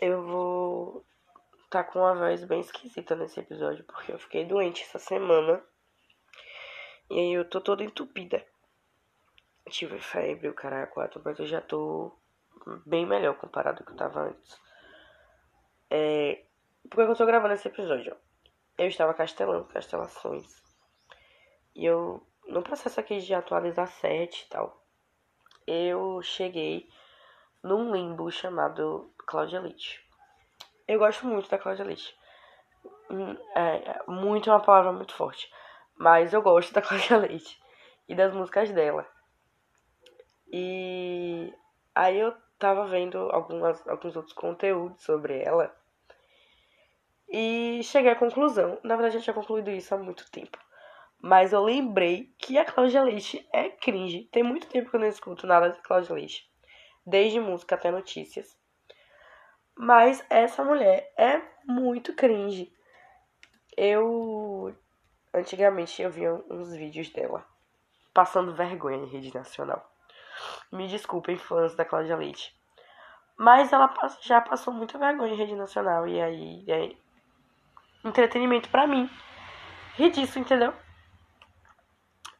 eu vou tá com uma voz bem esquisita nesse episódio, porque eu fiquei doente essa semana. E aí eu tô toda entupida. Tive febre, o caralho, quatro, mas eu já tô bem melhor comparado ao que eu tava antes. É... Por que eu tô gravando esse episódio? Eu estava castelando castelações. E eu, no processo aqui de atualizar set e tal, eu cheguei num limbo chamado Cláudia Leite. Eu gosto muito da Cláudia Leite. Hum, é, muito é uma palavra muito forte. Mas eu gosto da Cláudia Leite e das músicas dela. E aí eu tava vendo algumas, alguns outros conteúdos sobre ela. E cheguei à conclusão. Na verdade, eu tinha concluído isso há muito tempo. Mas eu lembrei que a Cláudia Leite é cringe. Tem muito tempo que eu não escuto nada de Cláudia Leite. Desde música até notícias. Mas essa mulher é muito cringe. Eu. Antigamente eu via uns vídeos dela passando vergonha em rede nacional. Me desculpem, fãs da Cláudia Leite. Mas ela já passou muita vergonha em rede nacional. E aí é entretenimento para mim. Ri disso, entendeu?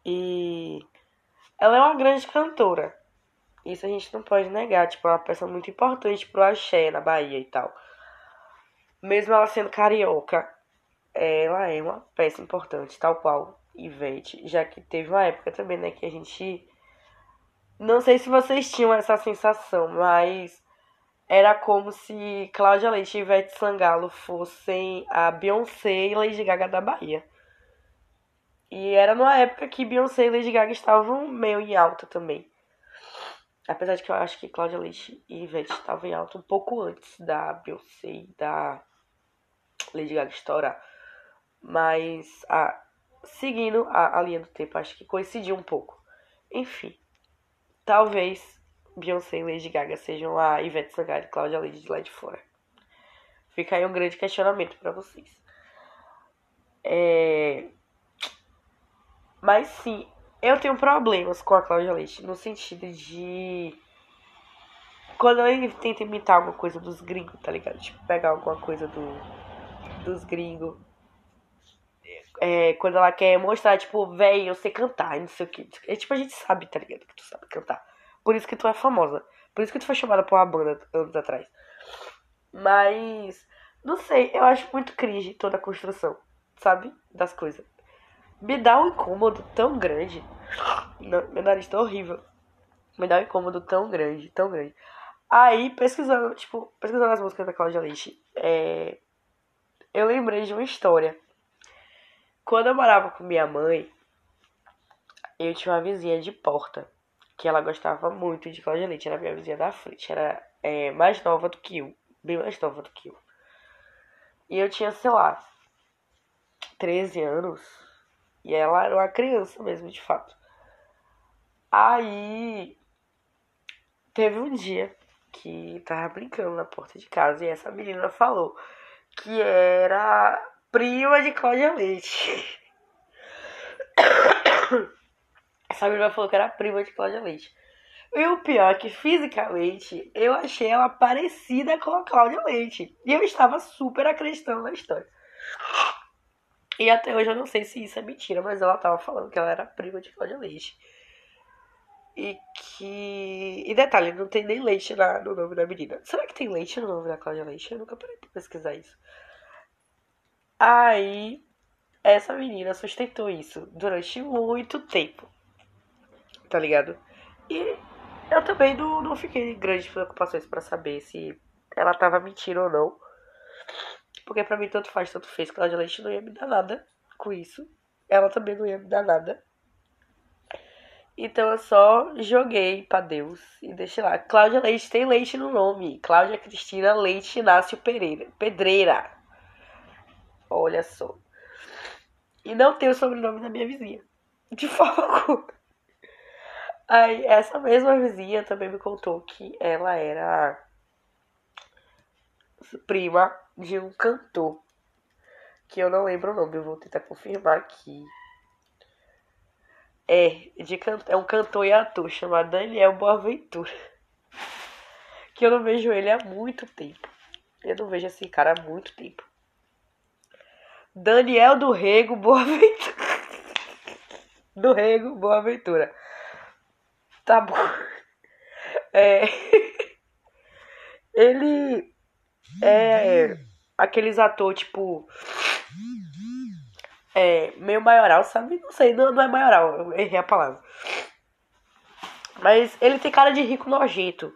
E ela é uma grande cantora. Isso a gente não pode negar. Tipo, é uma peça muito importante pro axé na Bahia e tal. Mesmo ela sendo carioca, ela é uma peça importante, tal qual Ivete. Já que teve uma época também, né, que a gente. Não sei se vocês tinham essa sensação, mas era como se Cláudia Leite e Ivete Sangalo fossem a Beyoncé e Lady Gaga da Bahia. E era numa época que Beyoncé e Lady Gaga estavam meio em alta também. Apesar de que eu acho que Cláudia Leite e Ivete estavam em alta um pouco antes da Beyoncé e da Lady Gaga estourar. Mas a, seguindo a, a linha do tempo, acho que coincidiu um pouco. Enfim, talvez Beyoncé e Lady Gaga sejam a Ivete Sangalo e Cláudia Leite de lá de fora. Fica aí um grande questionamento para vocês. É... Mas sim, eu tenho problemas com a Cláudia Leite, no sentido de. Quando ele tenta imitar alguma coisa dos gringos, tá ligado? Tipo, pegar alguma coisa do, dos gringos. É, quando ela quer mostrar, tipo, velho, eu sei cantar, não sei o que. É tipo, a gente sabe, tá ligado? Que tu sabe cantar. Por isso que tu é famosa. Por isso que tu foi chamada por uma banda anos atrás. Mas. Não sei, eu acho muito cringe toda a construção, sabe? Das coisas me dá um incômodo tão grande. Meu nariz tá horrível. Me dá um incômodo tão grande, tão grande. Aí, pesquisando, tipo, pesquisando as músicas da Cláudia Leite, é... eu lembrei de uma história. Quando eu morava com minha mãe, eu tinha uma vizinha de porta, que ela gostava muito de Cláudia Leite, era minha vizinha da frente, era é, mais nova do que eu, bem mais nova do que eu. E eu tinha, sei lá, 13 anos, e ela era uma criança mesmo, de fato. Aí teve um dia que tava brincando na porta de casa e essa menina falou que era prima de Cláudia Leite. Essa menina falou que era prima de Cláudia Leite. E o pior é que fisicamente eu achei ela parecida com a Cláudia Leite. E eu estava super acreditando na história. E até hoje eu não sei se isso é mentira, mas ela tava falando que ela era prima de Cláudia Leite. E que. E detalhe, não tem nem leite na, no nome da menina. Será que tem leite no nome da Cláudia Leite? Eu nunca parei pra pesquisar isso. Aí, essa menina sustentou isso durante muito tempo. Tá ligado? E eu também não, não fiquei em grandes preocupações para saber se ela tava mentindo ou não. Porque pra mim tanto faz, tanto fez. Cláudia Leite não ia me dar nada com isso. Ela também não ia me dar nada. Então eu só joguei pra Deus e deixei lá. Cláudia Leite tem leite no nome. Cláudia Cristina Leite Inácio Pereira. Pedreira. Olha só. E não tem o sobrenome da minha vizinha. De alguma. Aí, essa mesma vizinha também me contou que ela era prima de um cantor. Que eu não lembro o nome, eu vou tentar confirmar aqui. É, de can... é um cantor e ator chamado Daniel Boaventura. Que eu não vejo ele há muito tempo. Eu não vejo esse cara há muito tempo. Daniel do Rego Boaventura. Do Rego Boaventura. Tá bom. É. Ele é aqueles atores, tipo. É, meio maioral, sabe? Não sei, não, não é maioral, eu errei a palavra. Mas ele tem cara de rico nojento.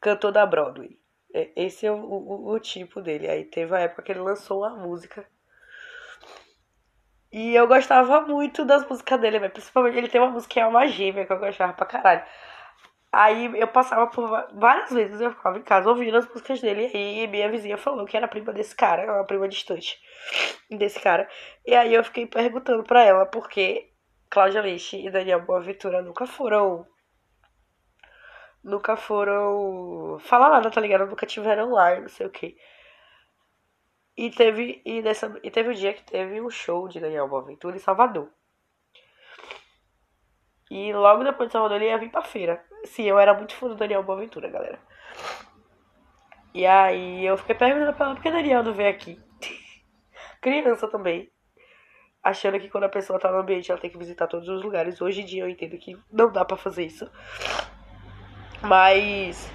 Cantor da Broadway. É, esse é o, o, o, tipo dele. Aí teve a época que ele lançou uma música. E eu gostava muito das músicas dele, principalmente ele tem uma música que é uma gêmea que eu gostava pra caralho. Aí eu passava por várias vezes, eu ficava em casa ouvindo as músicas dele. E minha vizinha falou que era prima desse cara, uma prima distante desse cara. E aí eu fiquei perguntando pra ela por que Cláudia Leite e Daniel Boaventura nunca foram. Nunca foram. Falar nada, tá ligado? Nunca tiveram lá, não sei o que. E teve, e, nessa, e teve um dia que teve um show de Daniel Boaventura em Salvador. E logo depois de Salvador ele ia vir pra feira. Sim, eu era muito fã do Daniel Boaventura, galera. E aí eu fiquei perguntando pra ela por que Daniel não veio aqui. Criança também. Achando que quando a pessoa tá no ambiente ela tem que visitar todos os lugares. Hoje em dia eu entendo que não dá para fazer isso. Mas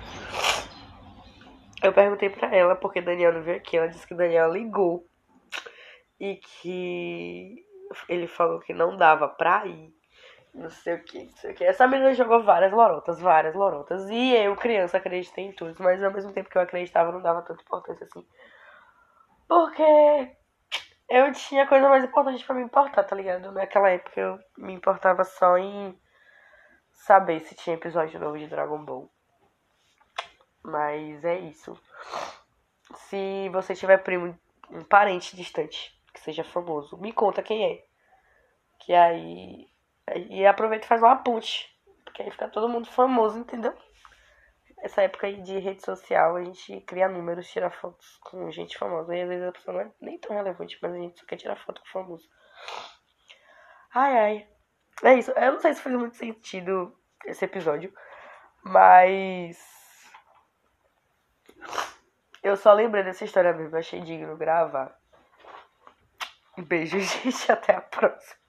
eu perguntei pra ela porque Daniel não veio aqui. Ela disse que Daniel ligou e que ele falou que não dava pra ir não sei o que, não sei o que. Essa menina jogou várias lorotas, várias lorotas. E eu, criança, acreditei em tudo. Mas ao mesmo tempo que eu acreditava, não dava tanta importância assim. Porque eu tinha coisa mais importante para me importar, tá ligado? Naquela época eu me importava só em saber se tinha episódio novo de Dragon Ball. Mas é isso. Se você tiver primo, um parente distante, que seja famoso, me conta quem é. Que aí e aproveita e faz uma ponte. Porque aí fica todo mundo famoso, entendeu? Essa época aí de rede social, a gente cria números, tira fotos com gente famosa. E às vezes a pessoa não é nem tão relevante, mas a gente só quer tirar foto com famoso. Ai, ai. É isso. Eu não sei se fez muito sentido esse episódio. Mas. Eu só lembrei dessa história mesmo. Achei digno gravar. Um beijo, gente. Até a próxima.